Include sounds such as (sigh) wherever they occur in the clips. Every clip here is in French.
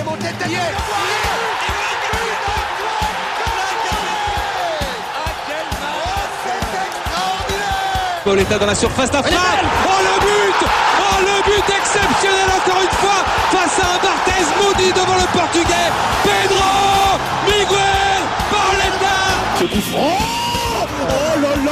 est monté tête. Pauletta dans la surface d'affaire. Oh le but. Oh le but exceptionnel encore une fois face à un Barthez maudit devant le portugais. Pedro Miguel Pauletta Ce coup franc. Oh là là.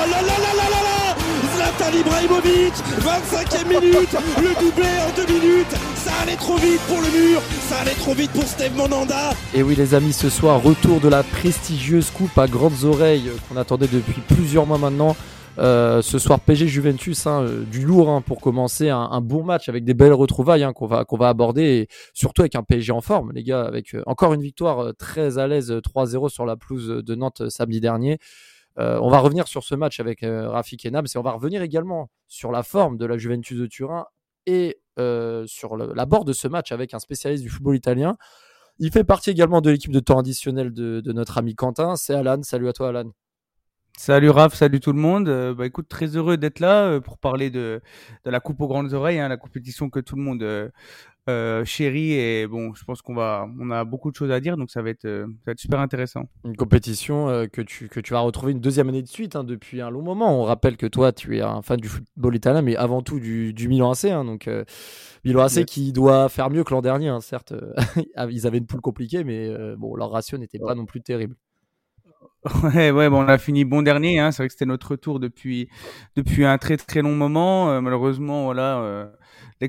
Zlatan Ibrahimovic 25e minute Le doublé en deux minutes Ça allait trop vite pour le mur Ça allait trop vite pour Steve Monanda Et oui les amis, ce soir, retour de la prestigieuse coupe à grandes oreilles euh, qu'on attendait depuis plusieurs mois maintenant. Euh, ce soir PG Juventus, hein, euh, du lourd hein, pour commencer, un, bon match avec des belles retrouvailles hein, qu'on va qu'on va aborder et surtout avec un PSG en forme, les gars, avec encore une victoire très à l'aise euh, 3-0 sur la pelouse de Nantes samedi dernier. Euh, on va revenir sur ce match avec euh, Rafik et Nabs et on va revenir également sur la forme de la Juventus de Turin et euh, sur l'abord de ce match avec un spécialiste du football italien. Il fait partie également de l'équipe de temps additionnel de notre ami Quentin. C'est Alan. Salut à toi, Alan. Salut Raph, salut tout le monde. Euh, bah écoute, très heureux d'être là euh, pour parler de, de la coupe aux grandes oreilles, hein, la compétition que tout le monde euh, chérit et bon, je pense qu'on va, on a beaucoup de choses à dire, donc ça va être, ça va être super intéressant. Une compétition que, tu, que tu vas retrouver une deuxième année de suite hein, depuis un long moment. On rappelle que toi, tu es un fan du football italien, mais avant tout du, du Milan AC. hein, donc, Milan AC qui doit faire mieux que l'an dernier. certes, (laughs) ils avaient une poule compliquée, mais bon, leur ratio n'était pas non plus terrible. Ouais, ouais, bon, on a fini bon dernier. Hein. C'est vrai que c'était notre retour depuis depuis un très très long moment. Euh, malheureusement, voilà, euh,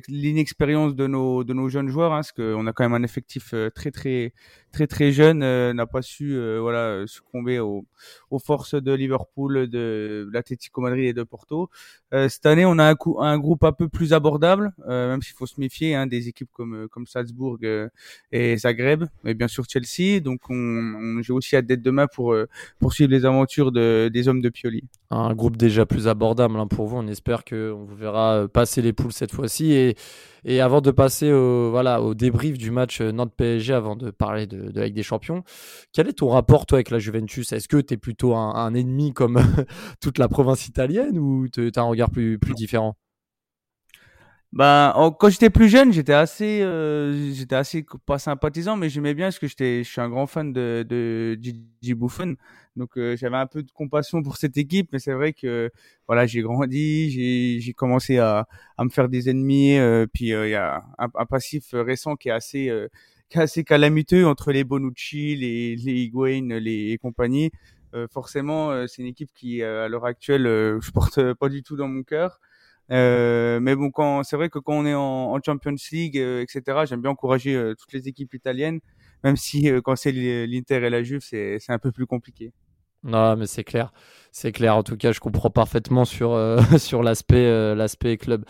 l'inexpérience de nos de nos jeunes joueurs, hein, parce qu'on a quand même un effectif euh, très très très très jeune, euh, n'a pas su euh, voilà succomber aux aux forces de Liverpool, de l'Atlético Madrid et de Porto. Euh, cette année, on a un, coup, un groupe un peu plus abordable, euh, même s'il faut se méfier hein, des équipes comme euh, comme Salzbourg et Zagreb, mais bien sûr Chelsea. Donc, on, on j'ai aussi hâte d'être demain pour poursuivre les aventures de, des hommes de Pioli. un groupe déjà plus abordable hein, pour vous. On espère qu'on vous verra passer les poules cette fois-ci. Et, et avant de passer au, voilà, au débrief du match euh, Nantes-PSG, avant de parler de, de Ligue des Champions, quel est ton rapport toi avec la Juventus? Est-ce que tu es plutôt un, un ennemi comme (laughs) toute la province italienne ou tu as un regard plus, plus différent? Bah, en- quand j'étais plus jeune, j'étais assez, euh, j'étais assez pas sympathisant, mais j'aimais bien parce que j'étais, je suis un grand fan de, de Gigi Buffon, donc euh, j'avais un peu de compassion pour cette équipe, mais c'est vrai que voilà, j'ai grandi, j'ai, j'ai commencé à, à me faire des ennemis, euh, puis euh, il y a un, un passif récent qui est assez, euh, qui est assez calamiteux entre les Bonucci, les, les Higuain, les et compagnie. Euh, forcément, c'est une équipe qui, à l'heure actuelle, (laughs) je porte pas du tout dans mon cœur. Euh, mais bon, quand c'est vrai que quand on est en, en Champions League, euh, etc., j'aime bien encourager euh, toutes les équipes italiennes, même si euh, quand c'est l'Inter et la Juve, c'est un peu plus compliqué. Non, mais c'est clair. C'est clair. En tout cas, je comprends parfaitement sur, euh, (laughs) sur l'aspect l'aspect club.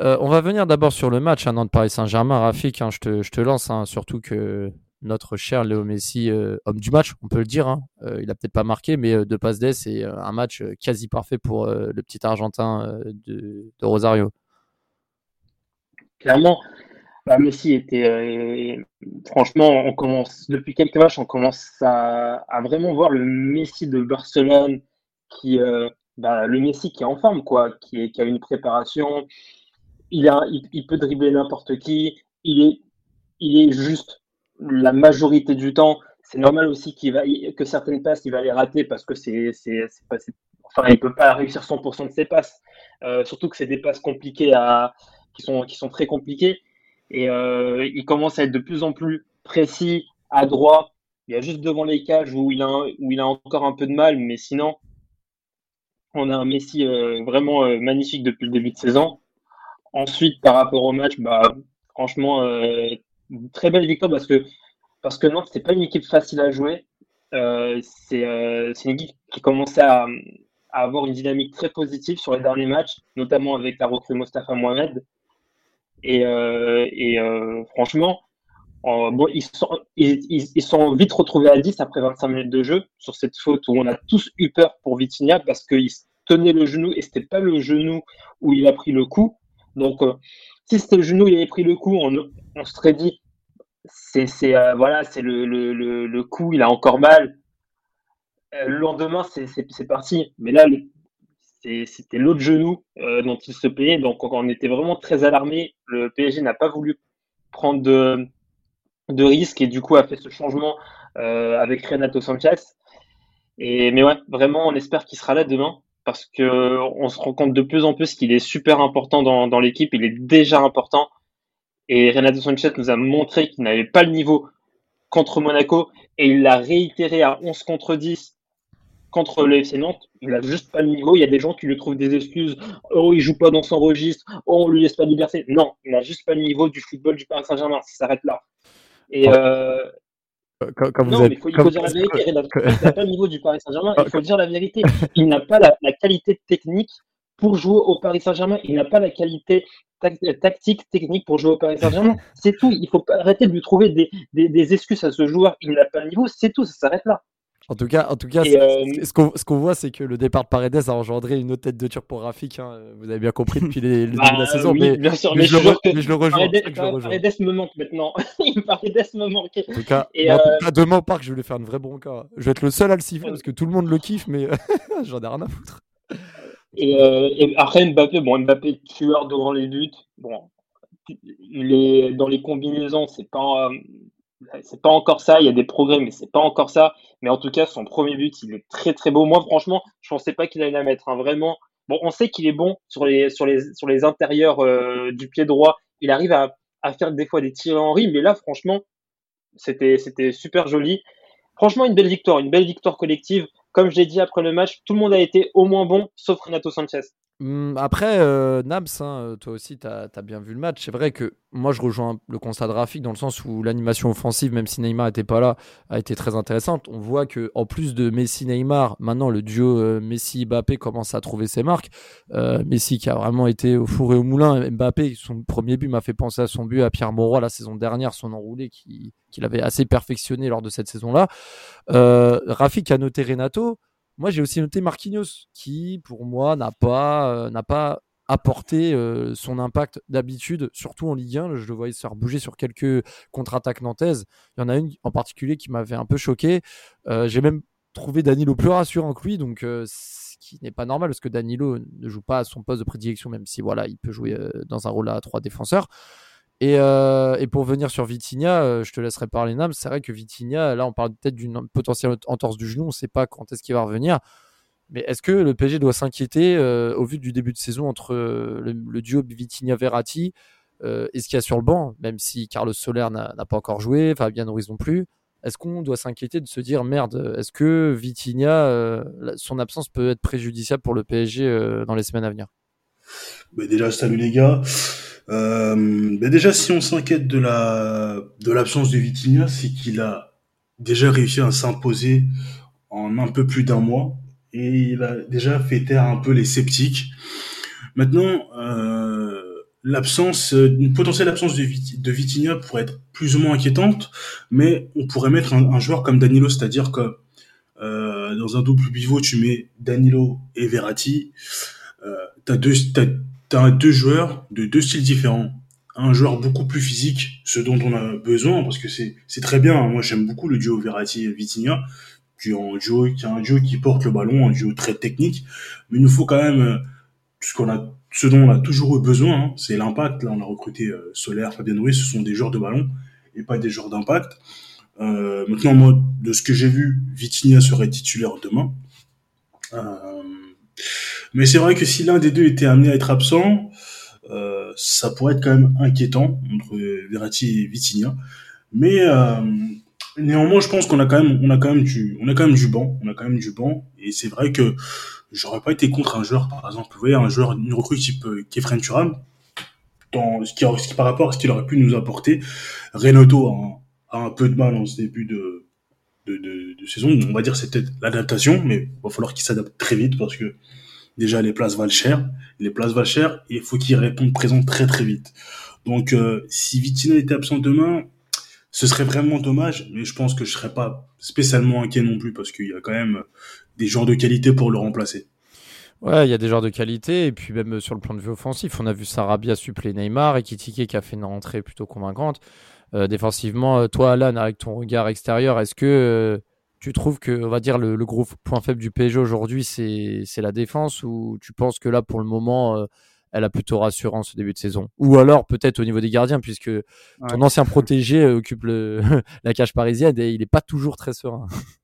On va venir d'abord sur le match hein, Nantes-Paris Saint-Germain. Rafik, hein, je, te, je te lance. hein, surtout que notre cher Léo Messi, euh, homme du match, on peut le dire. hein, euh, il a peut-être pas marqué, mais euh, de passe d'ess, c'est un match quasi parfait pour le petit Argentin de, Rosario. Clairement, bah, Messi était. franchement, on commence depuis quelques matchs, on commence à, vraiment voir le Messi de Barcelone, qui, bah, le Messi qui est en forme, quoi, qui, a une préparation. Il, a, il peut dribbler n'importe qui. Il est, il est juste la majorité du temps. C'est normal aussi qu'il va, que certaines passes, il va les rater parce que c'est, c'est, enfin, il peut pas réussir 100% de ses passes. Euh, surtout que c'est des passes compliquées qui sont, qui sont très compliquées. Et euh, il commence à être de plus en plus précis, adroit. Il y a juste devant les cages où il a, où il a encore un peu de mal, mais sinon, on a un Messi euh, vraiment magnifique depuis le début de saison. Ensuite, par rapport au match, bah, franchement, très belle victoire parce que, parce que Nantes, c'est pas une équipe facile à jouer. Euh, c'est euh, une équipe qui commençait à, avoir une dynamique très positive sur les derniers matchs, notamment avec la recrue Mostafa Mohamed. Et, euh, euh, franchement, ils, sont, ils, ils, sont vite retrouvés à 10 après 25 minutes de jeu sur cette faute où on a tous eu peur pour Vitinha parce qu'il tenait le genou et c'était pas le genou où il a pris le coup. Donc, si c'était le genou, il avait pris le coup, on, on se serait dit, c'est euh, voilà, c'est le, le, le, coup, il a encore mal. Euh, le lendemain, c'est parti. Mais là, c'était l'autre genou euh, dont il se payait. Donc, on était vraiment très alarmés. Le PSG n'a pas voulu prendre de, de risque et du coup a fait ce changement avec Renato Sanchez. Et, mais ouais, vraiment, on espère qu'il sera là demain parce que on se rend compte de plus en plus qu'il est super important dans, dans l'équipe. Il est déjà important. Et Renato Sanchez nous a montré qu'il n'avait pas le niveau contre Monaco et il l'a réitéré à 11 contre 10 contre le FC Nantes. Il n'a juste pas le niveau. Il y a des gens qui lui trouvent des excuses. Oh, il joue pas dans son registre. Oh, on lui laisse pas de liberté. Non, il n'a juste pas le niveau du football du Paris Saint-Germain. Ça s'arrête là. Et, euh, non, mais il faut, dire la vérité. Il n'a pas le niveau du Paris Saint-Germain. Il faut dire la vérité. Il n'a pas la, qualité technique pour jouer au Paris Saint-Germain. Il n'a pas la qualité tactique, technique pour jouer au Paris Saint-Germain. C'est tout. Il faut arrêter de lui trouver des, des excuses à ce joueur. Il n'a pas le niveau. C'est tout. Ça s'arrête là. En tout cas, en tout cas euh, ce qu'on voit, c'est que le départ de Paredes a engendré une autre tête de turc pour Rafik. Hein. Vous avez bien compris depuis les, le (laughs) début de la bah, saison. mais, bien sûr, mais, je, le, rejoins. Paredes, me manque maintenant. (laughs) Paredes me manque. En tout cas, et euh... demain au parc, je vais lui faire une vraie bronca. Je vais être le seul à le siffler parce que tout le monde le kiffe, mais (laughs) j'en ai rien à foutre. Et, euh, et, après Mbappé, bon, Mbappé tueur devant les buts. Bon, il est dans les combinaisons, c'est pas c'est pas encore ça. Il y a des progrès, mais c'est pas encore ça. Mais en tout cas, son premier but, il est très très beau. Moi, franchement, je pensais pas qu'il allait la mettre. Hein. Vraiment. Bon, on sait qu'il est bon sur les sur les sur les intérieurs euh, du pied droit. Il arrive à, à faire des fois des tirs en riz, mais là, franchement, c'était super joli. Franchement, une belle victoire, une belle victoire collective. Comme je l'ai dit après le match, tout le monde a été au moins bon, sauf Renato Sanchez. Mmh, après, euh, Nabs, hein, toi aussi, tu as, bien vu le match. C'est vrai que moi, je rejoins le constat de Rafik dans le sens où l'animation offensive, même si Neymar n'était pas là, a été très intéressante. On voit que en plus de Messi-Neymar, maintenant le duo euh, Messi-Mbappé commence à trouver ses marques. Euh, Messi qui a vraiment été au four et au moulin. Mbappé, son premier but m'a fait penser à son but à Pierre Mauroy la saison dernière, son enroulé qu'il avait assez perfectionné lors de cette saison-là. Rafik a noté Renato. Moi, j'ai aussi noté Marquinhos, qui, pour moi, n'a pas, euh, apporté euh, son impact d'habitude, surtout en Ligue 1. Je le voyais se faire bouger sur quelques contre-attaques nantaises. Il y en a une en particulier qui m'avait un peu choqué. Euh, j'ai même trouvé Danilo plus rassurant que lui, donc ce qui n'est pas normal parce que Danilo ne joue pas à son poste de prédilection, même si voilà, il peut jouer dans un rôle à trois défenseurs. Euh, et, pour venir sur Vitinha, euh, je te laisserai parler Nam. C'est vrai que Vitinha, là, on parle peut-être d'une potentielle entorse du genou. On ne sait pas quand est-ce qu'il va revenir. Mais est-ce que le PSG doit s'inquiéter euh, au vu du début de saison entre le, duo Vitinha-Verratti et ce qu'il y a sur le banc, même si Carlos Soler n'a pas encore joué, Fabien Ruiz non plus? Est-ce qu'on doit s'inquiéter de se dire merde, est-ce que Vitinha, son absence peut être préjudiciable pour le PSG dans les semaines à venir? Déjà, salut les gars. Euh, déjà, si on s'inquiète de la de l'absence de Vitinha, c'est qu'il a déjà réussi à s'imposer en un peu plus d'un mois et il a déjà fait taire un peu les sceptiques. Maintenant, euh, l'absence, une potentielle absence de, de Vitinha pourrait être plus ou moins inquiétante, mais on pourrait mettre un, joueur comme Danilo, c'est-à-dire que euh, dans un double pivot, tu mets Danilo et Verratti. Euh, t'as deux, t'as deux joueurs de deux styles différents. Un joueur beaucoup plus physique, ce dont on a besoin, parce que c'est, très bien. Moi, j'aime beaucoup le duo Verratti-Vitinha, qui est un duo, qui un duo qui porte le ballon, un duo très technique. Mais il nous faut quand même, ce qu'on a, ce dont on a toujours eu besoin, hein, c'est l'impact. Là, on a recruté euh, Solaire, Fabien Ruiz, ce sont des joueurs de ballon et pas des joueurs d'impact. Euh, maintenant, moi, de ce que j'ai vu, Vitinha serait titulaire demain. Euh, mais c'est vrai que si l'un des deux était amené à être absent, euh, ça pourrait être quand même inquiétant entre Verratti et Vitinha. Mais euh, néanmoins, je pense qu'on a quand même, on a quand même du, on a quand même du banc, on a quand même du banc. Et c'est vrai que j'aurais pas été contre un joueur, par exemple, vous voyez, un joueur, une recrue type euh, Kefren Turam, dans ce qui, ce qui par rapport à ce qu'il aurait pu nous apporter. Renato a, un peu de mal en ce début de, de, de, de saison. On va dire c'est peut-être l'adaptation, mais il va falloir qu'il s'adapte très vite parce que déjà les places valent cher. Les places valent cher et il faut qu'il réponde présent très très vite. Donc euh, si Vitina était absent demain, ce serait vraiment dommage, mais je pense que je serais pas spécialement inquiet non plus parce qu'il y a quand même des joueurs de qualité pour le remplacer. Ouais, il y a des joueurs de qualité et puis même sur le plan de vue offensif, on a vu Sarabia suppléer Neymar et Kitike qui a fait une rentrée plutôt convaincante. Euh, défensivement, toi Alan, avec ton regard extérieur, est-ce que euh, tu trouves que, on va dire, le, gros point faible du PSG aujourd'hui, c'est la défense ou tu penses que là, pour le moment, elle a plutôt rassurant ce début de saison? Ou alors peut-être au niveau des gardiens, puisque ton ancien protégé occupe le, (laughs) la cage parisienne et il n'est pas toujours très serein. (laughs)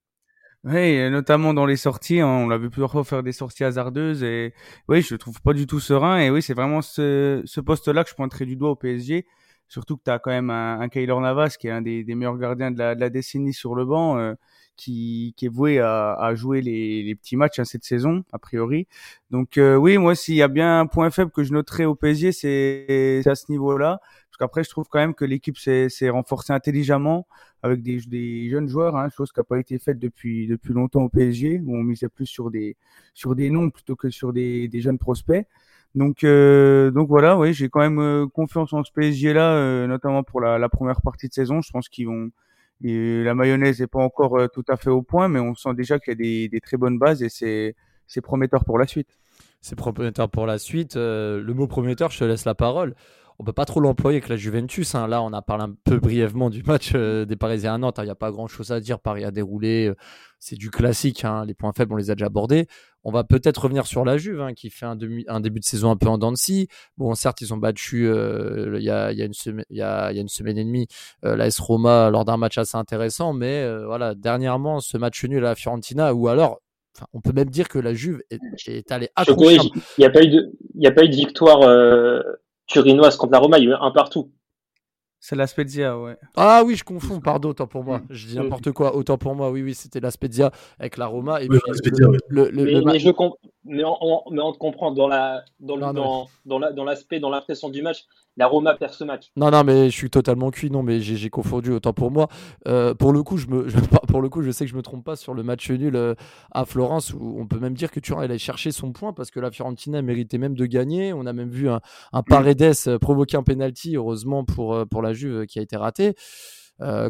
Oui, notamment dans les sorties, hein, on l'a vu plusieurs fois faire des sorties hasardeuses et oui, je le trouve pas du tout serein et oui, c'est vraiment ce, ce poste-là que je pointerai du doigt au PSG. Surtout que tu as quand même un, un Kaylor Navas qui est un des, des meilleurs gardiens de la, de la, décennie sur le banc, euh, qui, qui est voué à, à jouer les, les, petits matchs hein, cette saison, a priori. Donc euh, oui, moi s'il y a bien un point faible que je noterai au PSG, c'est à ce niveau-là. Parce qu'après, je trouve quand même que l'équipe s'est renforcée intelligemment avec des, des jeunes joueurs, hein, chose qui n'a pas été faite depuis depuis longtemps au PSG, où on misait plus sur des sur des noms plutôt que sur des, des jeunes prospects. Donc euh, donc voilà, oui, j'ai quand même euh, confiance en ce PSG là, euh, notamment pour la, la, première partie de saison. Je pense qu'ils vont et la mayonnaise n'est pas encore tout à fait au point, mais on sent déjà qu'il y a des, des, très bonnes bases et c'est c'est prometteur pour la suite. C'est prometteur pour la suite. le mot prometteur, je te laisse la parole on peut pas trop l'employer avec la Juventus. Hein. Là, on a parlé un peu brièvement du match euh, des Parisiens à Nantes. Il n'y a pas grand chose à dire. Paris a déroulé. Euh, c'est du classique. Hein. Les points faibles, on les a déjà abordés. On va peut-être revenir sur la Juve, hein, qui fait un, demi, un, début de saison un peu en dents de scie. Bon, certes, ils ont battu euh, il y, a, y, a, une semaine, il y, a, y a une semaine et demie euh, l'AS Roma lors d'un match assez intéressant. Mais voilà, dernièrement, ce match nul à la Fiorentina, ou alors Enfin, on peut même dire que la Juve est, est allée accrocher. Il n'y a pas eu de, il y a pas eu de victoire euh, turinoise contre la Roma, il y a eu un partout. C'est la Spezia, ouais. Ah oui, je confonds, pardon, autant pour moi. Je dis n'importe quoi, autant pour moi. Oui, oui, c'était la Spezia avec la Roma. Et puis, le, le, mais, je mais, on, mais on te comprend dans la dans, dans, dans l'aspect, dans l'impression du match la Roma perd ce match. Non, non, mais je suis totalement cuit. Non, mais j'ai confondu autant pour moi. Euh, pour le coup, je me, (laughs) pour le coup, je sais que je me trompe pas sur le match nul euh, à Florence où on peut même dire que Turin allait chercher son point parce que la Fiorentina méritait même de gagner. On a même vu un, un Paredes euh, provoquer un penalty, heureusement pour pour la Juve qui a été raté.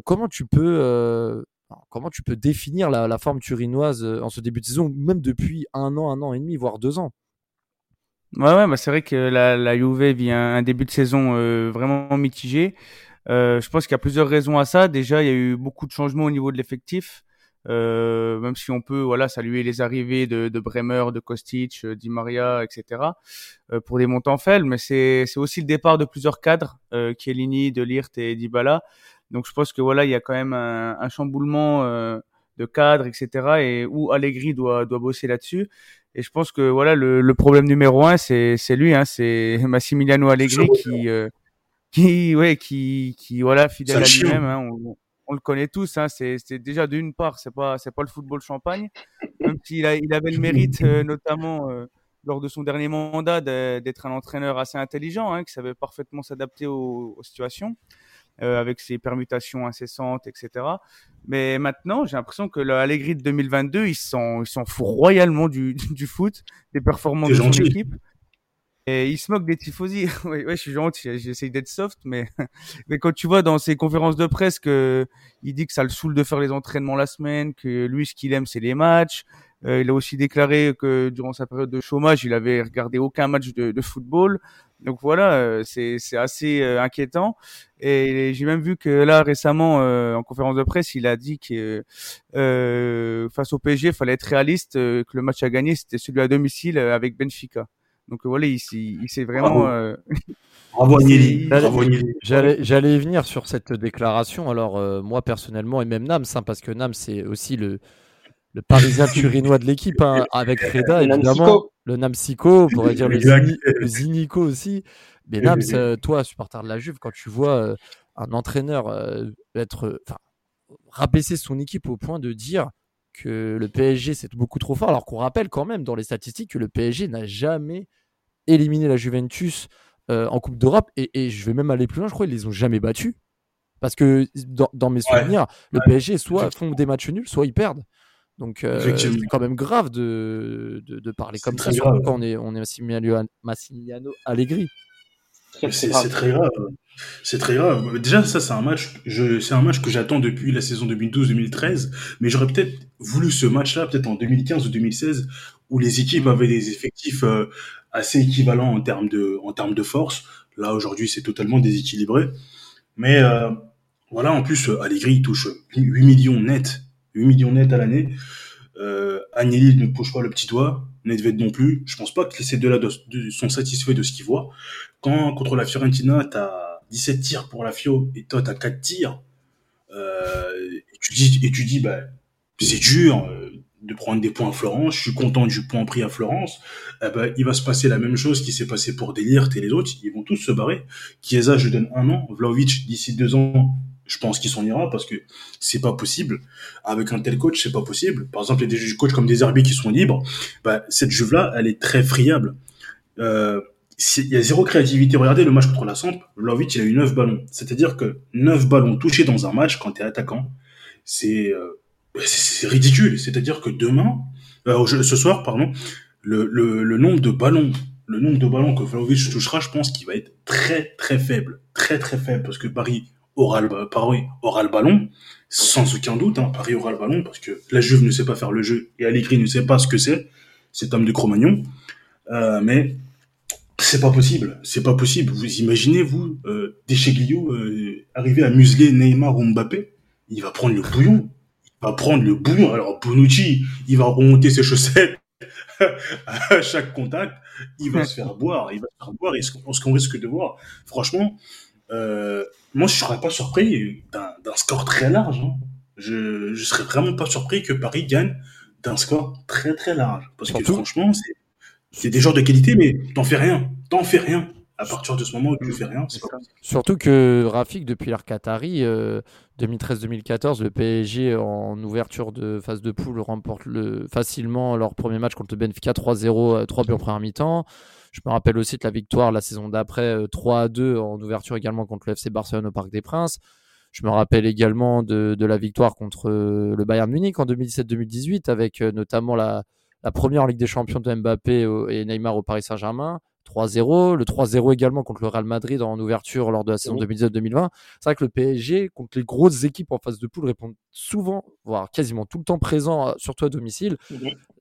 comment tu peux comment tu peux définir la, la forme turinoise en ce début de saison, même depuis un an, un an et demi, voire deux ans? Ouais, ouais, bah c'est vrai que la, la Juve vit un, début de saison euh, vraiment mitigé. Euh, je pense qu'il y a plusieurs raisons à ça. Déjà, il y a eu beaucoup de changements au niveau de l'effectif. Euh, même si on peut voilà saluer les arrivées de, de Bremer, de Kostic, euh, Di Maria, etc. Euh, pour des montants faibles, mais c'est c'est aussi le départ de plusieurs cadres, euh, Chiellini, De Lirt et Dybala. Donc je pense que voilà il y a quand même un, un chamboulement de cadres, etc. Et où Allegri doit doit bosser là-dessus. Et je pense que voilà le, le problème numéro un, c'est c'est lui, hein, c'est (laughs) Massimiliano Allegri qui euh, qui ouais qui qui voilà fidèle à lui-même. Hein, on, on, le connaît tous. Hein, c'est déjà d'une part, c'est pas c'est pas le football champagne, même s'il il avait le mérite euh, notamment. Euh, lors de son dernier mandat d'être un entraîneur assez intelligent, hein, qui savait parfaitement s'adapter aux, aux, situations. Euh, avec ses permutations incessantes, etc. Mais maintenant, j'ai l'impression que l'Allegri de 2022, ils s'en, ils s'en fout royalement du, du foot, des performances de son équipe. Et il se moque des tifosi. (laughs) oui, ouais, je suis gentil, j'essaye d'être soft, mais, (laughs) mais quand tu vois dans ses conférences de presse que il dit que ça le saoule de faire les entraînements la semaine, que lui, ce qu'il aime, c'est les matchs. Euh, il a aussi déclaré que durant sa période de chômage, il avait regardé aucun match de, de football. Donc voilà, euh, c'est assez euh, inquiétant. Et j'ai même vu que là récemment, euh, en conférence de presse, il a dit que face au PSG, il fallait être réaliste, que le match à gagner, c'était celui à domicile avec Benfica. Donc voilà, il, il s'est vraiment... Bravo (laughs) J'allais y venir sur cette déclaration. Alors moi personnellement, et même Nams, hein, parce que Nams c'est aussi le le Parisien turinois de l'équipe, hein, avec Reda, évidemment. Le Namsico, on pourrait dire le, Zinico aussi. Mais Nams, euh, toi, supporter de la Juve, quand tu vois euh, un entraîneur euh, être, rabaisser son équipe au point de dire que le PSG c'est beaucoup trop fort, alors qu'on rappelle quand même dans les statistiques que le PSG n'a jamais éliminé la Juventus en Coupe d'Europe. Et, et, je vais même aller plus loin, je crois qu'ils les ont jamais battus. Parce que dans, dans mes souvenirs, le PSG soit font des matchs nuls, soit ils perdent. Donc euh, c'est quand même grave de, de, de parler comme ça, surtout quand on est, on est Massimiliano, Massimiliano Allegri. C'est très grave. C'est très grave. Déjà, ça, c'est un match, c'est un match que j'attends depuis la saison 2012-2013, mais j'aurais peut-être voulu ce match-là, peut-être en 2015 ou 2016, où les équipes mm. avaient des effectifs euh, assez équivalents en termes de, en termes de force. Là, aujourd'hui, c'est totalement déséquilibré. Mais euh, voilà, en plus, Allegri il touche 8 millions net 8 millions net à l'année. Euh, Agnelli ne poche pas le petit doigt. Nedved non plus. Je pense pas que ces deux-là sont satisfaits de ce qu'ils voient. Quand contre la Fiorentina, t'as 17 tirs pour la Fio et toi t'as 4 tirs, euh, et tu dis, et tu dis, bah, c'est dur euh, de prendre des points à Florence. Je suis content du point pris à Florence. Eh ben, il va se passer la même chose qui s'est passé pour Delirte et les autres. Ils vont tous se barrer. Chiesa, je donne un an. Vlaovic, d'ici deux ans, je pense qu'il s'en ira parce que c'est pas possible. Avec un tel coach, c'est pas possible. Par exemple, il y a des coachs comme des arbitres qui sont libres. Bah, cette Juve-là, elle est très friable. Euh, il y a zéro créativité. Regardez le match contre la Samp. Vlaovic, il a eu neuf ballons. C'est-à-dire que neuf ballons touchés dans un match quand tu es attaquant, c'est euh, c'est ridicule. C'est-à-dire que demain, euh, ce soir, pardon, le, le, le nombre de ballons le nombre de ballons que Vlaovic touchera, je pense qu'il va être très très faible, très très faible, parce que Paris aura le, Paris aura le ballon, sans aucun doute, hein, Paris aura le ballon, parce que la Juve ne sait pas faire le jeu, et Allegri ne sait pas ce que c'est, cet homme de Cro-Magnon, euh, mais c'est pas possible, c'est pas possible. Vous imaginez, vous, euh, Descheglio, euh, arriver à museler Neymar ou Mbappé, il va prendre le bouillon, il va prendre le bouillon, alors Bonucci, il va remonter ses chaussettes, (laughs) à chaque contact, il va se faire boire, il va se faire boire, et ce qu'on risque de voir, franchement, euh, moi, je serais pas surpris d'un score très large. Hein. Je, je serais vraiment pas surpris que Paris gagne d'un score très très large. Parce que franchement, c'est des joueurs de qualité, mais t'en fais rien. T'en fais rien. À partir de ce moment où tu fais rien, c'est pas Surtout que Rafik, depuis l'ère Qatari, 2013-2014, euh, le PSG en ouverture de phase de poule remporte le, facilement leur premier match contre le Benfica 3-0, 3 buts en première mi-temps. Je me rappelle aussi de la victoire la saison d'après 3 euh, 2 en ouverture également contre le FC Barcelone au Parc des Princes. Je me rappelle également de, la victoire contre euh, le Bayern Munich en 2017-2018 avec euh, notamment la, première en Ligue des Champions de Mbappé et Neymar au Paris Saint-Germain. 3-0, le 3-0 également contre le Real Madrid en ouverture lors de la saison 2019-2020. C'est vrai que le PSG, contre les grosses équipes en phase de poule, répond souvent, voire quasiment tout le temps présent, surtout à domicile.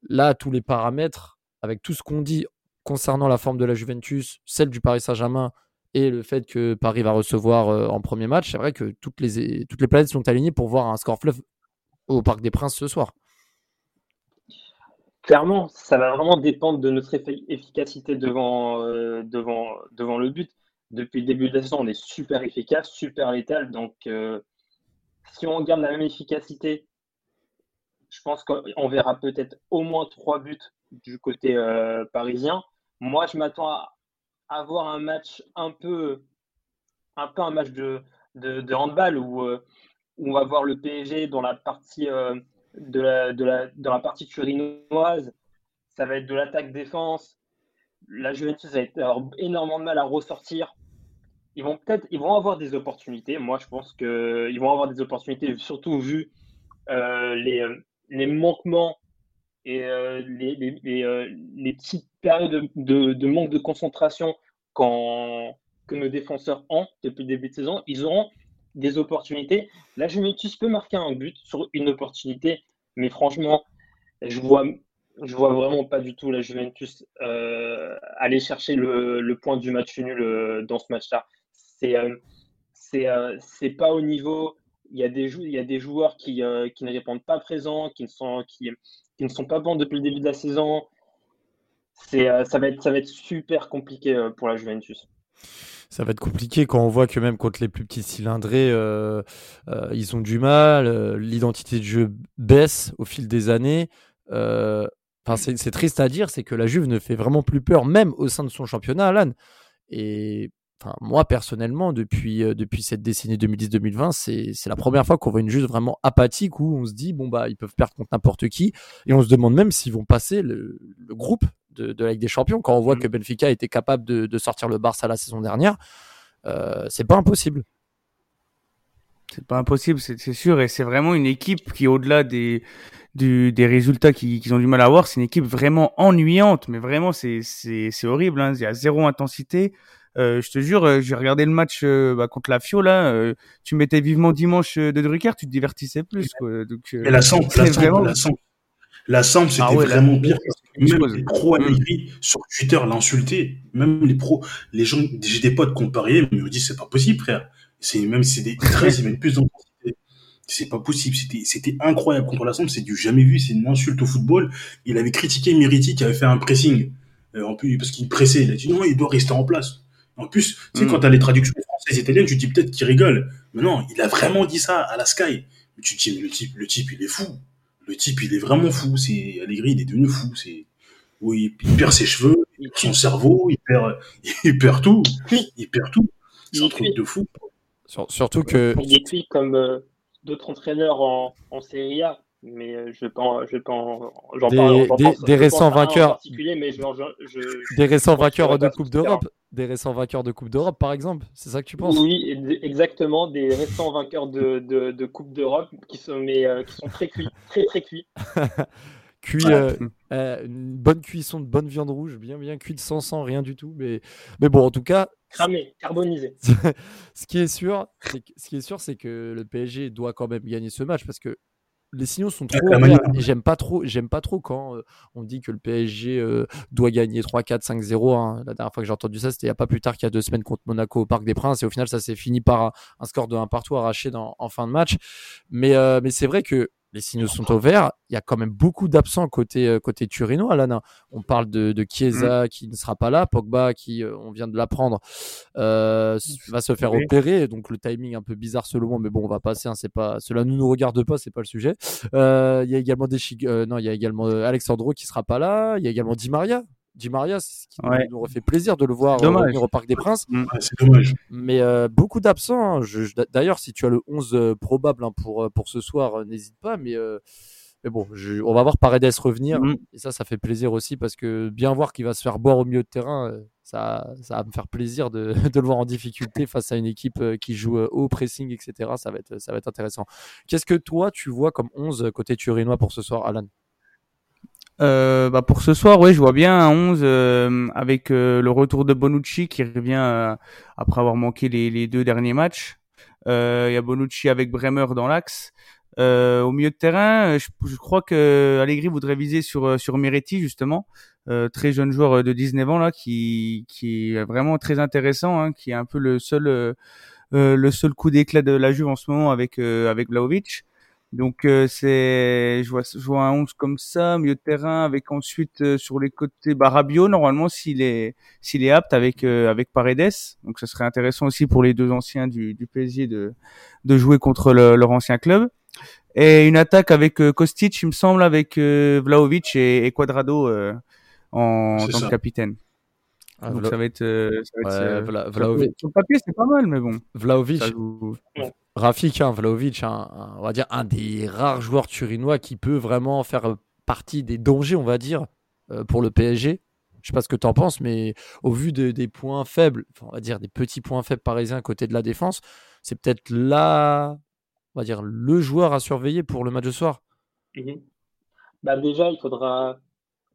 Là, tous les paramètres, avec tout ce qu'on dit concernant la forme de la Juventus, celle du Paris Saint-Germain et le fait que Paris va recevoir euh, en premier match, c'est vrai que toutes les, toutes les planètes sont alignées pour voir un score fleuve au Parc des Princes ce soir. Clairement, ça va vraiment dépendre de notre efficacité devant, euh, devant, devant le but. Depuis le début de la saison, on est super efficace, super létal. Donc, euh, si on garde la même efficacité, je pense qu'on verra peut-être au moins trois buts du côté parisien. Moi, je m'attends à avoir un match un peu, un peu un match de, handball où, euh, où, on va voir le PSG dans la partie euh, de la, dans la partie turinoise. Ça va être de l'attaque-défense. La Juventus va avoir énormément de mal à ressortir. Ils vont peut-être, ils vont avoir des opportunités. Moi, je pense qu'ils vont avoir des opportunités, surtout vu euh, les manquements et euh, euh, les, petites périodes de, manque de concentration quand, que nos défenseurs ont depuis le début de saison, ils auront des opportunités. La Juventus peut marquer un but sur une opportunité, mais franchement, je vois, je vois vraiment pas du tout la Juventus euh, aller chercher le, le, point du match nul dans ce match-là. C'est c'est pas au niveau. Il y a des, il y a des joueurs qui, qui ne répondent pas présents, qui ne sont, qui, qui ne sont pas bons depuis le début de la saison. C'est, euh, ça, va être, ça va être super compliqué euh, pour la Juventus. Ça va être compliqué quand on voit que même contre les plus petits cylindrés, euh, ils ont du mal. L'identité de jeu baisse au fil des années. C'est, triste à dire, c'est que la Juve ne fait vraiment plus peur, même au sein de son championnat, Alan. Et Enfin, moi personnellement, depuis, depuis cette décennie 2010-2020, c'est la première fois qu'on voit une Juve vraiment apathique où on se dit bon bah ils peuvent perdre contre n'importe qui et on se demande même s'ils vont passer le, groupe de, de, la Ligue des Champions quand on voit mmh. que Benfica était capable de, de, sortir le Barça la saison dernière. Euh, c'est pas impossible. C'est pas impossible, c'est sûr, et c'est vraiment une équipe qui, au-delà des, du, des résultats qu'ils ont du mal à avoir, c'est une équipe vraiment ennuyante, mais vraiment c'est horrible. Hein. Il y a zéro intensité. Euh, je te jure, euh, j'ai regardé le match euh, bah, contre la Fio là. tu mettais vivement dimanche de Drucker, tu te divertissais plus. Quoi. Donc, Mais la Samp, la Samp, la Samp, la Samp, c'était ah vraiment pire. Même les pros mm. sur Twitter l'insultaient. Même les pros, les gens, j'ai des potes comparés, mais ils me disent c'est pas possible, frère. C'est même c'est des (laughs) 13, ils mettent plus d'intensité. C'est pas possible. C'était, c'était incroyable contre la Samp. C'est du jamais vu. C'est une insulte au football. Il avait critiqué Miriti qui avait fait un pressing. En plus, parce qu'il pressait. Il a dit non, il doit rester en place. En plus, tu sais, Mm. quand t'as les traductions françaises et italiennes, tu te dis peut-être qu'il rigole. Mais non, il a vraiment dit ça à la Sky. Mais tu te dis, mais le type, le type, il est fou. Le type, il est vraiment fou. C'est, Allegri, il est devenu fou. C'est, oui, il perd ses cheveux, Il son cerveau, il perd, (laughs) il perd tout. Il perd tout. C'est Il un est truc de fou. Sur- surtout que Il est comme euh, d'autres entraîneurs en, en Serie A. Mais je en- je vais pas en- j'en Des- parle. j'en des- pense- des je récents pense vainqueurs. Mais je, je, des récents pense vainqueurs de Coupe d'Europe, des récents vainqueurs de Coupe d'Europe par exemple, c'est ça que tu penses? Oui, exactement, des récents vainqueurs de, de, de Coupe d'Europe qui sont, mais, euh, qui sont très cuits, très très cuits. (laughs) Cuit, euh, euh, une bonne cuisson de bonne viande rouge, bien bien cuite sans sang, rien du tout. Mais, mais bon, en tout cas, Cramés, carbonisés. (laughs) ce qui est sûr, c'est que, ce qui est sûr, c'est que le PSG doit quand même gagner ce match parce que les signaux sont trop j'aime pas trop, j'aime pas trop quand euh, on dit que le PSG euh, doit gagner 3, 4, 5, 0. hein. La dernière fois que j'ai entendu ça, c'était il y a pas plus tard qu'il y a deux semaines contre Monaco au Parc des Princes et au final, ça s'est fini par un, un score de 1 partout arraché dans, en fin de match. Mais, euh, mais c'est vrai que les signaux sont ouverts. Il y a quand même beaucoup d'absents côté euh, côté turino, Alana. On parle de, de Chiesa qui ne sera pas là, Pogba qui, euh, on vient de l'apprendre, euh, va se faire opérer. Donc le timing un peu bizarre selon moi, mais bon, on va passer. Hein, c'est pas, cela ne nous regarde pas, c'est pas le sujet. Euh, Il y a également des euh, non, il y a également Alexandro qui sera pas là. Il y a également Di Maria. Di Maria, ce qui nous- Ouais. nous aurait fait plaisir de le voir euh, revenir au Parc des Princes. Ouais, c'est dommage. Mais euh, beaucoup d'absents. hein. Je- je- D'ailleurs, si tu as le 11 euh, probable hein, pour, pour ce soir, n'hésite pas. Mais, euh, mais bon, je- on va voir Paredes revenir. Mm. Et ça, ça fait plaisir aussi parce que bien voir qu'il va se faire boire au milieu de terrain, ça, ça va me faire plaisir de, (laughs) de le voir en difficulté face à une équipe qui joue haut pressing, etc. Ça va être, ça va être intéressant. Qu'est-ce que toi, tu vois comme 11 côté turinois pour ce soir, Alan? Euh, bah pour ce soir, oui, je vois bien un 11 euh, avec euh, le retour de Bonucci qui revient euh, après avoir manqué les, les deux derniers matchs. Euh, Il y a Bonucci avec Bremer dans l'axe. Euh, au milieu de terrain, je, je crois que Allegri voudrait viser sur sur Miretti justement, très jeune joueur de 19 ans là, qui qui est vraiment très intéressant, hein, qui est un peu le seul le seul coup d'éclat de la Juve en ce moment avec avec Vlahovic. Donc euh, c'est je vois je vois un 11 comme ça, milieu de terrain avec ensuite euh, sur les côtés bah, Rabiot normalement s'il est s'il est apte avec euh, avec Paredes. Donc ce serait intéressant aussi pour les deux anciens du du PSG de de jouer contre le- leur ancien club. Et une attaque avec euh, Kostic, il me semble avec euh, Vlahovic et, et Quadrado euh, en tant ça. que capitaine. Ah, Donc Vla- ça va être, euh, ça va être, Ouais, euh, Vla- sur le- Vlahovic. sur le papier c'est pas mal mais bon. Vlahovic, ça joue- Rafik, hein, un- on va dire un des rares joueurs turinois qui peut vraiment faire partie des dangers, on va dire, euh, pour le PSG. Je sais pas ce que tu en penses, mais au vu de- des points faibles, on va dire des petits points faibles parisiens à côté de la défense, c'est peut-être là, on va dire, le joueur à surveiller pour le match de soir. Mhm. Bah déjà, il faudra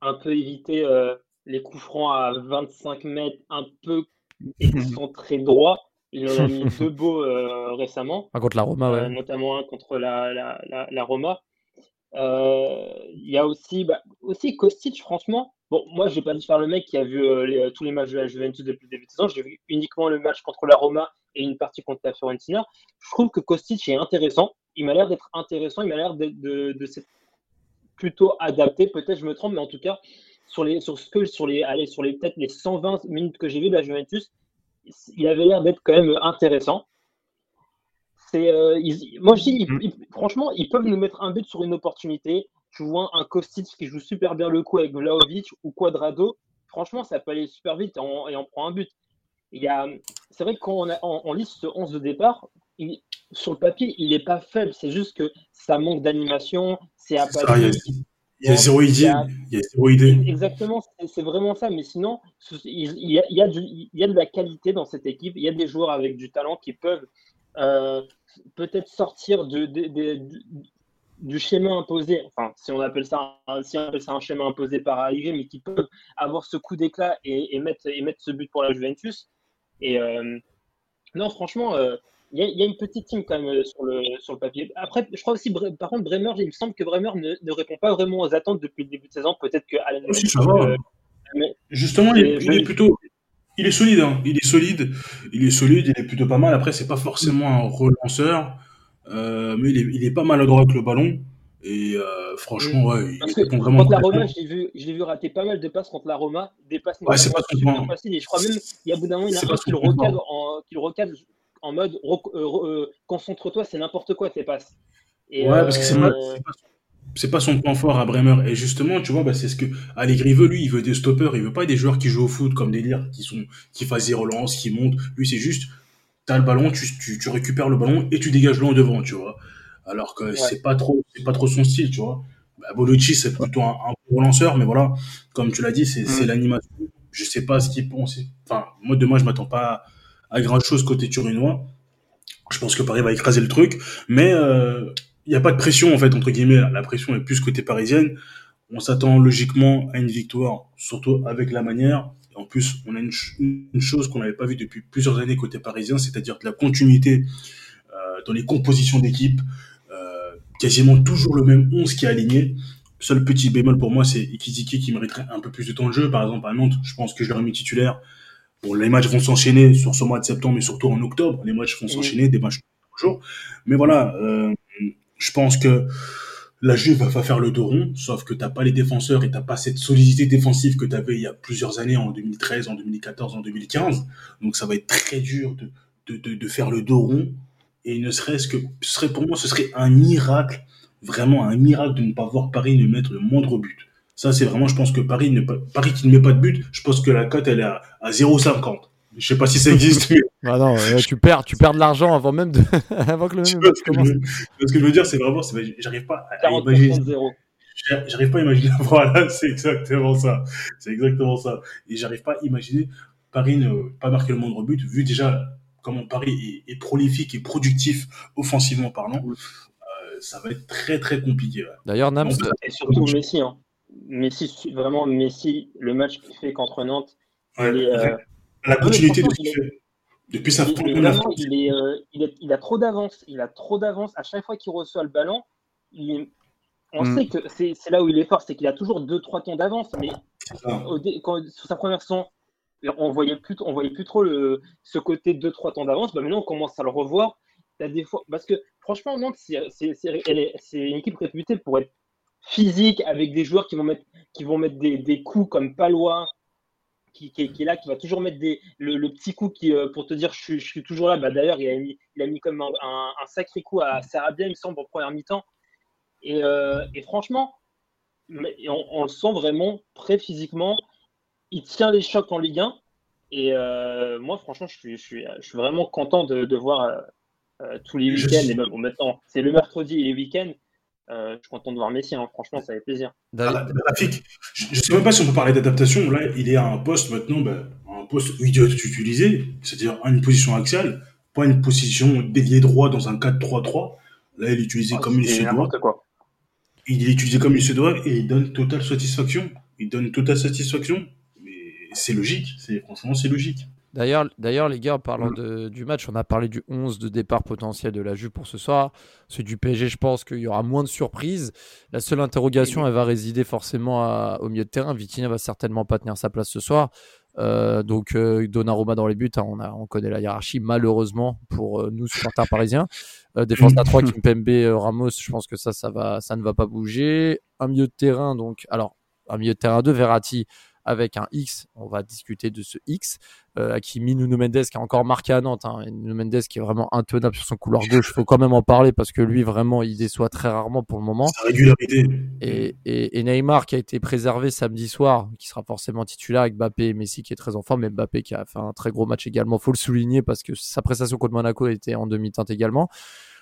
un peu éviter euh, les coups francs à 25 mètres, un peu (laughs) excentrés droit. Il en a mis (laughs) deux beaux euh, récemment, Ah, contre la Roma, euh, ouais. notamment un contre la, la, la, la Roma. Euh, Il y a aussi, bah, aussi Kostic, franchement. Bon, moi, je vais pas faire le mec qui a vu les- tous les matchs de la Juventus depuis le début de saison. J'ai vu uniquement le match contre la Roma et une partie contre la Fiorentina. Je trouve que Kostic est intéressant. Il m'a l'air d'être intéressant. Il m'a l'air de, de, de s'être plutôt adapté. Peut-être je me trompe, mais en tout cas, sur les, sur ce que, sur les, allez, sur les peut-être les 120 minutes que j'ai vues de la Juventus, il avait l'air d'être quand même intéressant. C'est, euh, ils- moi, je dis, ils- Mm. ils- franchement, ils peuvent nous mettre un but sur une opportunité. Tu vois un Kostic qui joue super bien le coup avec Vlahovic ou Quadrado. Franchement, ça peut aller super vite et on, et on prend un but. Il y a, c'est vrai que quand on, a, on, on lit ce 11 de départ, il- sur le papier, il n'est pas faible. C'est juste que ça manque d'animation, c'est apathique. Il y a zéro idée. Il y a zéro idée. Exactement, c'est- vraiment ça. Mais sinon, il y a, il y a du- il y a de la qualité dans cette équipe. Il y a des joueurs avec du talent qui peuvent euh, peut-être sortir de, de- de- du- schéma imposé. Enfin, si on appelle ça, un- si on appelle ça un schéma imposé par Allegri, mais qui peuvent avoir ce coup d'éclat et, et mettre, et mettre ce but pour la Juventus. Et euh, non, franchement, euh, il y, a- il y a une petite team quand même euh, sur le, sur le papier. Après, je crois aussi, par contre, Bremer, il me semble que Bremer ne, ne répond pas vraiment aux attentes depuis le début de saison. Peut-être que Alan Si, ça va. euh, mais- Justement, il, il est plutôt. Il est solide, hein. il est solide, il est solide, il est plutôt pas mal. Après, c'est pas forcément un relanceur. euh, mais il est, il est pas maladroit avec le ballon. Et euh, franchement, ouais, Parce il que répond vraiment contre la Roma, je l'ai vu, je l'ai vu rater pas mal de passes contre la Roma, des passes Ouais, c'est pas faciles. Et je crois même qu'il y a bout d'un moment, il y a un qui le point recadre fort. en, qui le recadre en mode re- euh, re- euh, concentre-toi, c'est n'importe quoi tes passes. Et Ouais, parce que c'est euh, pas, c'est pas, son point fort à Bremer. Et justement, tu vois, bah, c'est ce que Allegri veut, lui, il veut des stoppers. Il veut pas des joueurs qui jouent au foot comme des lires, qui sont, qui fassent des relances, qui montent. Lui, c'est juste, t'as le ballon, tu, tu, tu récupères le ballon et tu dégages loin devant, tu vois. Alors que c'est pas trop, c'est pas trop son style, tu vois. Bah, Bonucci, c'est plutôt un, un bon lanceur, mais voilà, comme tu l'as dit, c'est, c'est l'animation. Je sais pas ce qu'il pense. Enfin, moi, de moi, je m'attends pas à, grand chose côté turinois. Je pense que Paris va écraser le truc, mais euh, il n'y a pas de pression en fait entre guillemets. La pression est plus côté parisienne. On s'attend logiquement à une victoire, surtout avec la manière. En plus, on a une chose qu'on n'avait pas vue depuis plusieurs années côté parisien, c'est-à-dire de la continuité euh, dans les compositions d'équipe. Euh, quasiment toujours le même 11 qui est aligné. Seul petit bémol pour moi, c'est Ikiziki qui mériterait un peu plus de temps de jeu. Par exemple, à Nantes, je pense que je l'aurais mis titulaire. Bon, les matchs vont s'enchaîner sur ce mois de septembre, mais surtout en octobre. Les matchs vont s'enchaîner, des matchs tous les jours. Mais voilà, euh, je pense que la Juve va faire le dos rond, sauf que t'as pas les défenseurs et t'as pas cette solidité défensive que t'avais il y a plusieurs années, en 2013, en 2014, en 2015. Donc ça va être très dur de, de, de, de faire le dos rond. Et ne serait-ce que, ce serait pour moi, ce serait un miracle, vraiment un miracle de ne pas voir Paris ne mettre le moindre but. Ça, c'est vraiment, je pense que Paris, ne, pas- Paris qui ne met pas de but, je pense que la cote, elle est à, à 0,50. Je sais pas si ça existe, mais (laughs) Ah non, tu perds, tu perds de l'argent avant même de, (laughs) avant que le tu vois ce que je commence. veux, ce que je veux dire, c'est vraiment, j'arrive pas à, à 40% imaginer, J'arrive pas à imaginer. (laughs) Voilà, c'est exactement ça. C'est exactement ça. Et j'arrive pas à imaginer Paris ne pas marquer le moindre but, vu déjà comment Paris est, est prolifique et productif offensivement parlant. Euh, ça va être très très compliqué. ouais. D'ailleurs, Nams, Et surtout Messi. Hein. Messi, vraiment Messi, le match qu'il fait contre Nantes, ouais, il est, euh, la mais continuité de ce qu'il fait. Depuis sa il, vraiment, est, euh, il, est- il a trop d'avance. Il a trop d'avance. À chaque fois qu'il reçoit le ballon, il est- on Mm. sait que c'est là où il est fort, c'est qu'il a toujours 2-3 temps d'avance. Mais C'est ça. au dé- quand- sur sa première saison, on voyait plus, on voyait plus trop le, ce côté 2-3 temps d'avance. Bah, maintenant, on commence à le revoir. A des fois, parce que franchement, Nantes, c'est une équipe réputée pour être physique, avec des joueurs qui vont mettre, qui vont mettre des, des coups comme Palois, qui, qui, est- qui est là, qui va toujours mettre des, le, le petit coup qui, euh, pour te dire je suis, je suis toujours là. Bah, D'ailleurs, il, a mis- il a mis comme un, un- un sacré coup à Sarabia, il me semble, en première mi-temps. Et, euh, et franchement, on, on le sent vraiment prêt physiquement. Il tient les chocs en Ligue 1. Et euh, moi, franchement, je suis, je suis, je suis vraiment content de, de voir tous les week-ends. suis- Et même, bon, maintenant, c'est le mercredi et les week-ends. Euh, je suis content de voir Messi. hein. Franchement, ça fait plaisir. d'ailleurs- Ah, Rafik, je ne sais même pas si on peut parler d'adaptation. Là, il est à un poste maintenant, ben, un poste où il doit être utilisé, c'est-à-dire une position axiale, pas une position déliée droit dans un 4-3-3. Là, il est utilisé comme il C'est se doit. n'importe quoi. Il est utilisé comme il se doit et il donne totale satisfaction. Il donne totale satisfaction. Mais c'est logique. C'est, franchement, c'est logique. D'ailleurs, d'ailleurs, les gars, en parlant de- du match, on a parlé du 11 de départ potentiel de la Juve pour ce soir. Celui du PSG, je pense qu'il y aura moins de surprises. La seule interrogation, elle va résider forcément à- au milieu de terrain. Vitinha va certainement pas tenir sa place ce soir. Euh, donc euh, Donnarumma dans les buts, hein, on, a, on connaît la hiérarchie malheureusement pour euh, nous supporters parisiens. Euh, défense à 3 Kimpembe, euh, Ramos, je pense que ça, ça va, ça ne va pas bouger. Un milieu de terrain, donc alors un milieu de terrain 2, Verratti avec un X. On va discuter de ce X. Euh, Hakimi, Nuno Mendes qui a encore marqué à Nantes. Hein, et Nuno Mendes qui est vraiment intenable sur son couloir gauche. Il faut quand même en parler parce que lui vraiment il déçoit très rarement pour le moment. Sa régularité. Et, et, et Neymar qui a été préservé samedi soir, qui sera forcément titulaire avec Mbappé et Messi qui est très en forme, mais Mbappé qui a fait un très gros match également, faut le souligner parce que sa prestation contre Monaco était en demi-teinte également.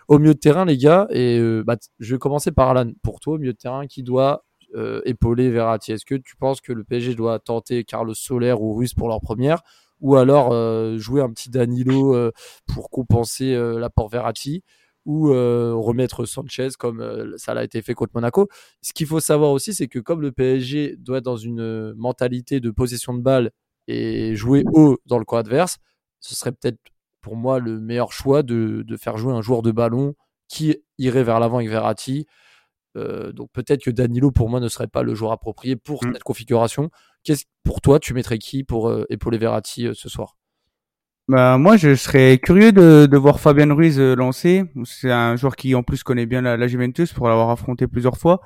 Au milieu de terrain, les gars, et euh, bah, je vais commencer par Alan. Pour toi, au milieu de terrain, qui doit euh, épauler Verratti Est-ce que tu penses que le PSG doit tenter Carlos Soler ou Ruiz pour leur première ou alors euh, jouer un petit Danilo euh, pour compenser euh, l'apport Verratti ou remettre Sanchez comme ça a été fait contre Monaco? Ce qu'il faut savoir aussi, c'est que comme le PSG doit être dans une mentalité de possession de balle et jouer haut dans le camp adverse, ce serait peut-être pour moi le meilleur choix de, de faire jouer un joueur de ballon qui irait vers l'avant avec Verratti. Euh, donc peut-être que Danilo pour moi ne serait pas le joueur approprié pour Mm. cette configuration. Qu'est-ce pour toi tu mettrais qui pour euh, épauler Verratti euh, ce soir? Bah, moi, je serais curieux de, de voir Fabien Ruiz euh, lancer. C'est un joueur qui, en plus, connaît bien la, la Juventus pour l'avoir affronté plusieurs fois.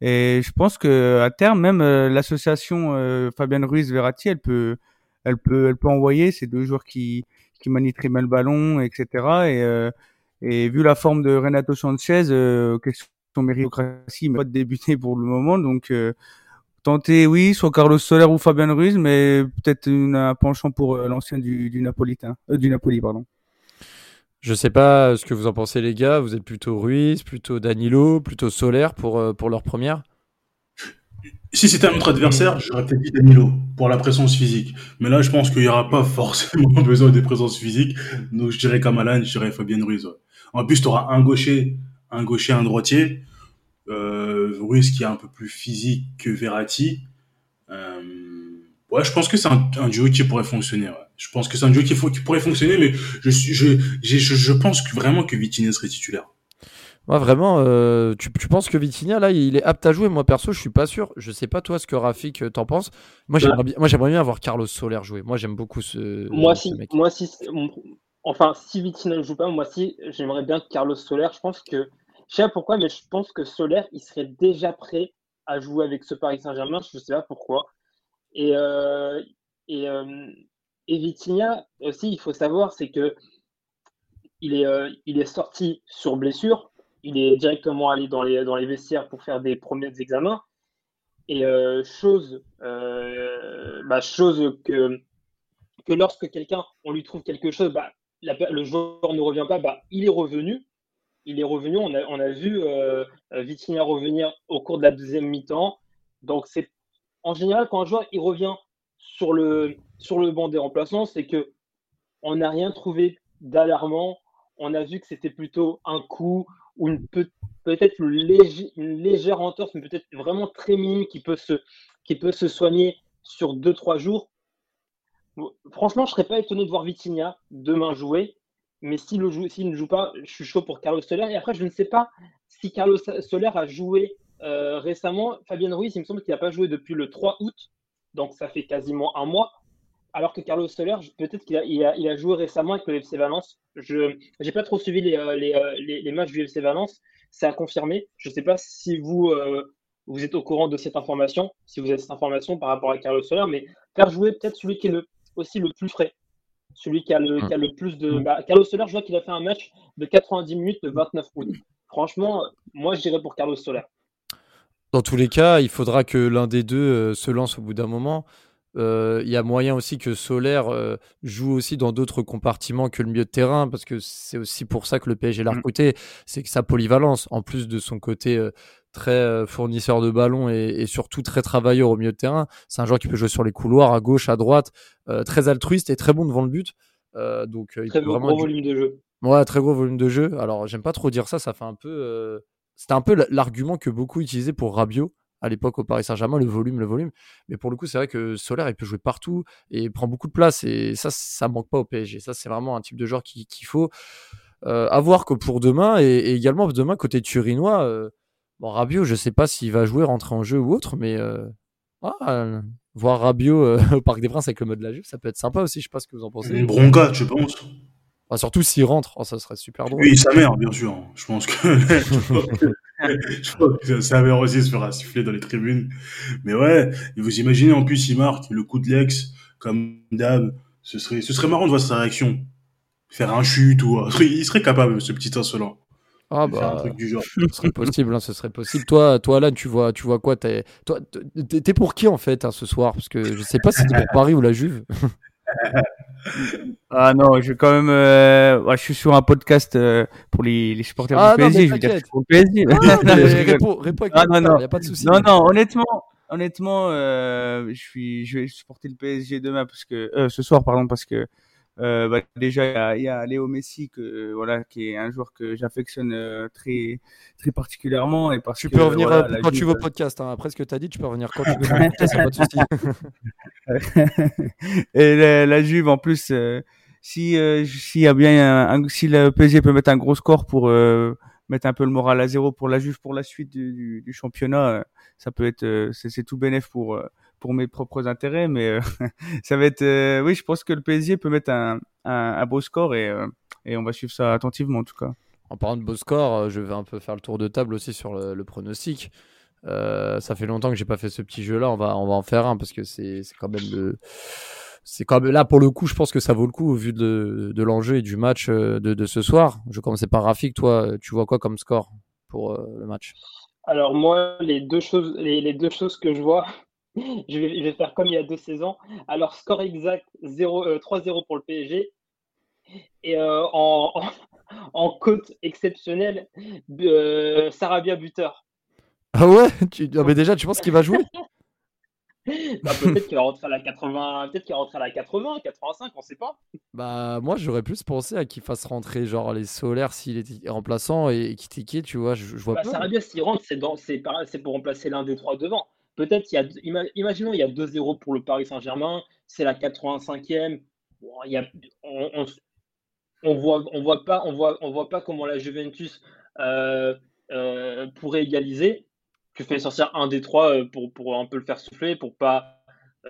Et je pense que à terme, même euh, l'association euh, Fabien Ruiz-Verratti, elle peut, elle peut, elle peut envoyer ces deux joueurs qui, qui manient très bien le ballon, etc. Et, euh, et vu la forme de Renato Sanchez, euh, question méritocratie, il n'a pas de débuter pour le moment, donc tenter, oui, soit Carlos Soler ou Fabien Ruiz, mais peut-être un penchant pour euh, l'ancien du, du Napolitain, euh, du Napoli, pardon. Je sais pas ce que vous en pensez les gars, vous êtes plutôt Ruiz, plutôt Danilo, plutôt Soler pour, euh, pour leur première? Si c'était un autre adversaire, j'aurais peut-être dit Danilo pour la présence physique. Mais là, je pense qu'il n'y aura pas forcément (laughs) besoin des présences physiques. Donc, je dirais comme Alan, je dirais Fabien Ruiz. ouais. En plus, tu auras un gaucher, un gaucher, un droitier. Euh, Ruiz qui est un peu plus physique que Verratti. Euh, ouais, je pense que c'est un, un duo qui pourrait fonctionner. ouais. Je pense que c'est un duo qui, faut- qui pourrait fonctionner, mais je, suis, je, je, je pense que vraiment que Vitinha serait titulaire. Moi vraiment, euh, tu, tu penses que Vitinha là, il est apte à jouer? Moi perso, je suis pas sûr. Je sais pas toi ce que Rafik euh, t'en penses. Moi j'aimerais bien, moi j'aimerais bien voir Carlos Soler jouer. Moi j'aime beaucoup ce, Moi, ce si, mec. moi, si, enfin, si Vitinha ne joue pas, moi, si, j'aimerais bien que Carlos Soler, je pense que, je sais pas pourquoi, mais je pense que Soler, il serait déjà prêt à jouer avec ce Paris Saint-Germain, je sais pas pourquoi. Et, euh, et, euh, et Vitinha, aussi, il faut savoir, c'est que il est, euh, il est sorti sur blessure, il est directement allé dans les, dans les vestiaires pour faire des premiers examens. Et chose, bah, chose que, que lorsque quelqu'un, on lui trouve quelque chose, bah, le joueur ne revient pas, bah, il est revenu. Il est revenu. On a, a vu euh, Vitinha revenir au cours de la deuxième mi-temps. Donc, c'est en général, quand un joueur il revient sur le, sur le banc des remplaçants, c'est que on n'a rien trouvé d'alarmant. On a vu que c'était plutôt un coup ou une peut- peut-être une, légère entorse, mais peut-être vraiment très minime qui peut se, qui peut se soigner sur 2-3 jours. Franchement, je ne serais pas étonné de voir Vitinha demain jouer, mais s'il ne joue pas, je suis chaud pour Carlos Soler. Et après, je ne sais pas si Carlos Soler a joué euh, récemment. Fabien Ruiz, il me semble qu'il n'a pas joué depuis le 3 août, donc ça fait quasiment un mois. Alors que Carlos Soler, peut-être qu'il a, a, a joué récemment avec le FC Valence. Je n'ai pas trop suivi les, euh, euh, matchs du FC Valence. C'est à confirmer. Je ne sais pas si vous, êtes au courant de cette information, si vous avez cette information par rapport à Carlos Soler, mais faire jouer peut-être celui qui est aussi le plus frais. Celui qui a le, qui a le plus de. Bah, Carlos Soler, je vois qu'il a fait un match de 90 minutes le 29 août. Franchement, moi, je dirais pour Carlos Soler. Dans tous les cas, il faudra que l'un des deux euh, se lance au bout d'un moment. Euh, Il y a moyen aussi que Solaire euh, joue aussi dans d'autres compartiments que le milieu de terrain, parce que c'est aussi pour ça que le PSG l'a Mm. recruté, c'est que sa polyvalence, en plus de son côté euh, très fournisseur de ballon et, et surtout très travailleur au milieu de terrain, c'est un joueur qui peut jouer sur les couloirs, à gauche, à droite, euh, très altruiste et très bon devant le but. Euh, donc euh, il Très peut gros, vraiment volume de jeu. Ouais, très gros volume de jeu. Alors, j'aime pas trop dire ça, ça fait un peu. C'était un peu l'argument que beaucoup utilisaient pour Rabiot à l'époque au Paris Saint-Germain, le volume, le volume. Mais pour le coup, c'est vrai que Solaire, il peut jouer partout et il prend beaucoup de place. Et ça, ça manque pas au PSG. Ça, c'est vraiment un type de joueur qui- qu'il faut euh, avoir que pour demain. Et, et également, demain, côté turinois, euh, bon, Rabiot, je sais pas s'il va jouer, rentrer en jeu ou autre, mais euh, ah, voir Rabiot euh, (laughs) au Parc des Princes avec le mode de la Juve, ça peut être sympa aussi. Je sais pas ce que vous en pensez. Une bronca, tu penses? Enfin, surtout s'il rentre, oh, ça serait super drôle. Oui, sa mère, bien sûr. Je pense que, (laughs) (laughs) (laughs) je pense que, aussi se fera siffler dans les tribunes. Mais ouais, vous imaginez, en plus, il marque le coup de l'ex, comme d'hab. Ce serait, ce serait marrant de voir sa réaction. Faire un chute ou, il serait capable, ce petit insolent. Ah de faire un bah, truc du genre. ce serait possible, hein, ce serait possible. Toi, toi Alan, tu vois, tu vois quoi T'es, toi, t'es, t'es pour qui en fait hein, ce soir? Parce que je sais pas si t'es pour Paris ou la Juve. (laughs) (laughs) Ah non, je vais quand même. euh, ouais, je suis sur un podcast euh, pour les, les supporters Ah du non, PSG. Je veux dire, je t'inquiète. suis pour le PSG. Non, Non, (laughs) mais je rigole. réponds, réponds avec Ah, le non, non. y a pas de souci. Non, non, honnêtement, honnêtement, euh, je suis, je vais supporter le PSG demain parce que ce soir, pardon, parce que euh, bah, déjà il y a, il y a Léo Messi que euh, voilà, qui est un joueur que j'affectionne euh, très, très particulièrement et parce Tu que peux revenir voilà, euh, la quand tu veux au podcast. Hein. Après ce que t'as dit, tu peux revenir quand tu veux. le (laughs) podcast, y a pas de souci. (laughs) et la, la Juve en plus euh, si euh, y a bien un, un- si le PSG peut mettre un gros score pour mettre un peu le moral à zéro pour la Juve pour la suite du, du, du championnat ça peut être c'est tout bénéf pour pour mes propres intérêts, mais (laughs) ça va être. oui, je pense que le PSG peut mettre un, un, beau score et, et on va suivre ça attentivement en tout cas. En parlant de beau score, je vais un peu faire le tour de table aussi sur le, pronostic. ça fait longtemps que j'ai pas fait ce petit jeu-là. On va, on va en faire un parce que c'est quand même le c'est quand même là pour le coup, je pense que ça vaut le coup au vu de, de l'enjeu et du match de, de, ce soir. Je commencer par Rafik. Toi, tu vois quoi comme score pour le match? Alors moi, les deux choses, les, deux choses que je vois, (laughs) je vais, faire comme il y a deux saisons. Alors score exact 0, 3-0 euh, pour le PSG et euh, en, en, cote exceptionnelle, euh, Sarabia buteur. Ah ouais? Tu... Ah, mais déjà, tu penses qu'il va jouer? (laughs) Bah, peut-être qu'il va rentrer à la 80, peut-être qu'il va rentrer à la 80, 85, on sait pas. Bah moi j'aurais plus pensé à qu'il fasse rentrer genre les solaires s'il est remplaçant et Kitike, tu vois, je, je vois bah, pas. Sarabia s'il rentre, c'est dans c'est c'est pour remplacer l'un des trois devant. Peut-être il y a imaginons il y a 2-0 pour le Paris Saint-Germain, c'est la 85e. il y a, on, on, voit on voit pas on voit on voit pas comment la Juventus euh, euh, pourrait égaliser tu fais sortir un des trois euh, pour, pour un peu le faire souffler, pour pas,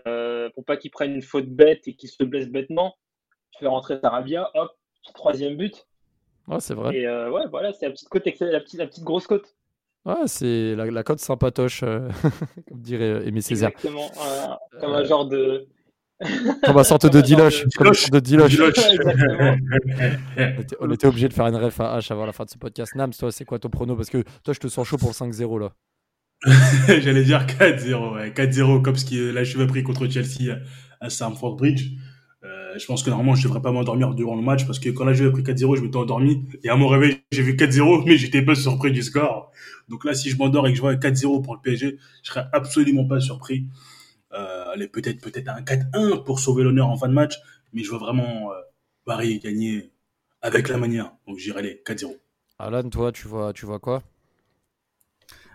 euh, pour pas qu'il prenne une faute bête et qu'il se blesse bêtement. Tu fais rentrer Sarabia, hop, troisième but. Ouais, c'est vrai. Et ouais, voilà, c'est la petite côte, la petite, la petite grosse côte. Ouais, c'est la, la côte sympatoche, (laughs) comme dirait Aimé Césaire. Exactement, (laughs) (laughs) comme un genre de. comme une sorte de diloche. Comme de diloche. on était, obligé de faire une ref à H avant la fin de ce podcast. Nams, toi, c'est quoi ton prono? Parce que toi, je te sens chaud pour le 5-0 là. J'allais dire 4-0, ouais. 4-0 comme ce qui la Juve a pris contre Chelsea à Stamford Bridge. Euh, je pense que normalement je devrais pas m'endormir durant le match parce que quand la Juve a pris 4-0, je m'étais endormi et à mon réveil j'ai vu 4-0 (laughs) mais j'étais pas surpris du score. Donc là si je m'endors et que je vois 4-0 pour le PSG, je serais absolument pas surpris. Euh, allez peut-être peut-être un 4-1 pour sauver l'honneur en fin de match, mais je vois vraiment euh, Paris gagner avec la manière. Donc j'irai les 4-0. Alan, toi tu vois tu vois quoi?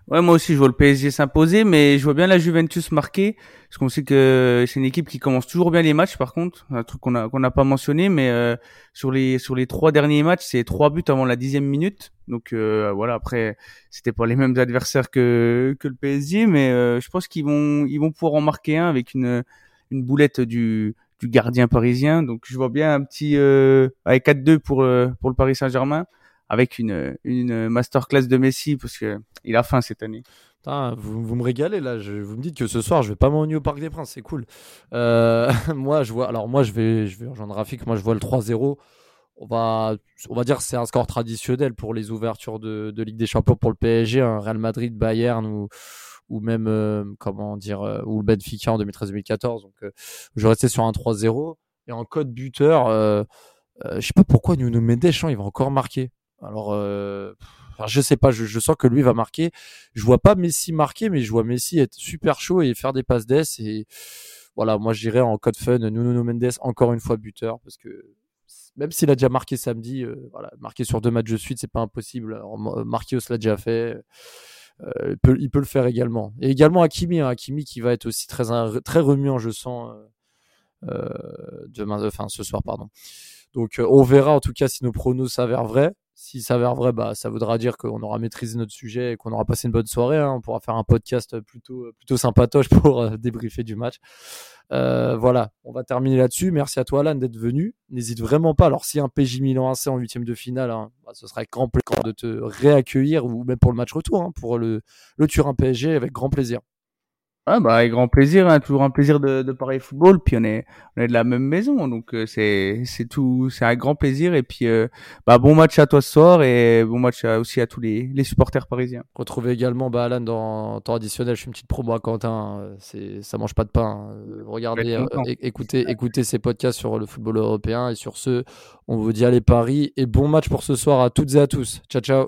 Ouais, moi aussi, je vois le PSG s'imposer, mais je vois bien la Juventus marquer, parce qu'on sait que c'est une équipe qui commence toujours bien les matchs. Par contre, un truc qu'on a qu'on n'a pas mentionné, mais euh, sur les sur les trois derniers matchs, c'est trois buts avant la dixième minute. Donc euh, voilà, après, c'était pas les mêmes adversaires que que le PSG, mais euh, je pense qu'ils vont ils vont pouvoir en marquer un avec une une boulette du du gardien parisien. Donc je vois bien un petit avec 4-2 pour pour le Paris Saint-Germain avec une, une masterclass de Messi parce que il a faim cette année. vous, vous, me régalez là. Je, vous me dites que ce soir je vais pas m'ennuyer au Parc des Princes, c'est cool. Euh, (laughs) moi je vois. Alors moi je vais je vais rejoindre Rafik. Moi je vois le 3-0. On va on va dire c'est un score traditionnel pour les ouvertures de, de Ligue des Champions pour le PSG, un Real Madrid, Bayern ou ou même euh, comment dire euh, ou le Benfica en 2013-2014. Donc je vais rester sur un 3-0 et en code buteur. je sais pas pourquoi Nuno Mendes, hein, il va encore marquer. Alors, euh, je sais pas, je, sens que lui va marquer. Je vois pas Messi marquer, mais je vois Messi être super chaud et faire des passes d'ess. Et voilà, moi j'irais en code fun, Nuno Mendes encore une fois buteur, parce que même s'il a déjà marqué samedi, euh, voilà, marquer sur deux matchs de suite, c'est pas impossible. Marquer l'a déjà fait. Euh, il, peut, le faire également. Et également Hakimi, hein, qui va être aussi très, très remuant, je sens, euh, demain, enfin ce soir, pardon. Donc on verra en tout cas si nos pronos s'avèrent vrais s'il s'avère vrai, bah, ça voudra dire qu'on aura maîtrisé notre sujet et qu'on aura passé une bonne soirée. Hein. On pourra faire un podcast plutôt, plutôt sympatoche (laughs) pour euh, débriefer du match. Euh, voilà, on va terminer là-dessus. Merci à toi, Alan, d'être venu. N'hésite vraiment pas. Alors, si un PJ Milan AC en huitième de finale, hein, bah, ce serait grand plaisir de te réaccueillir ou même pour le match retour, hein, pour le, le Turin PSG avec grand plaisir. Ah bah avec grand plaisir, hein, toujours un plaisir de, de parler football. Puis on est on est de la même maison, donc euh, c'est c'est tout, c'est un grand plaisir. Et puis euh, bah bon match à toi ce soir et bon match aussi à tous les, les supporters parisiens. Retrouvez également bah, Alan dans temps additionnel. Je fais une petite promo à Quentin. C'est ça mange pas de pain. Hein. Regardez, euh, écoutez écoutez ces podcasts sur le football européen. Et sur ce, on vous dit allez Paris et bon match pour ce soir à toutes et à tous. Ciao ciao.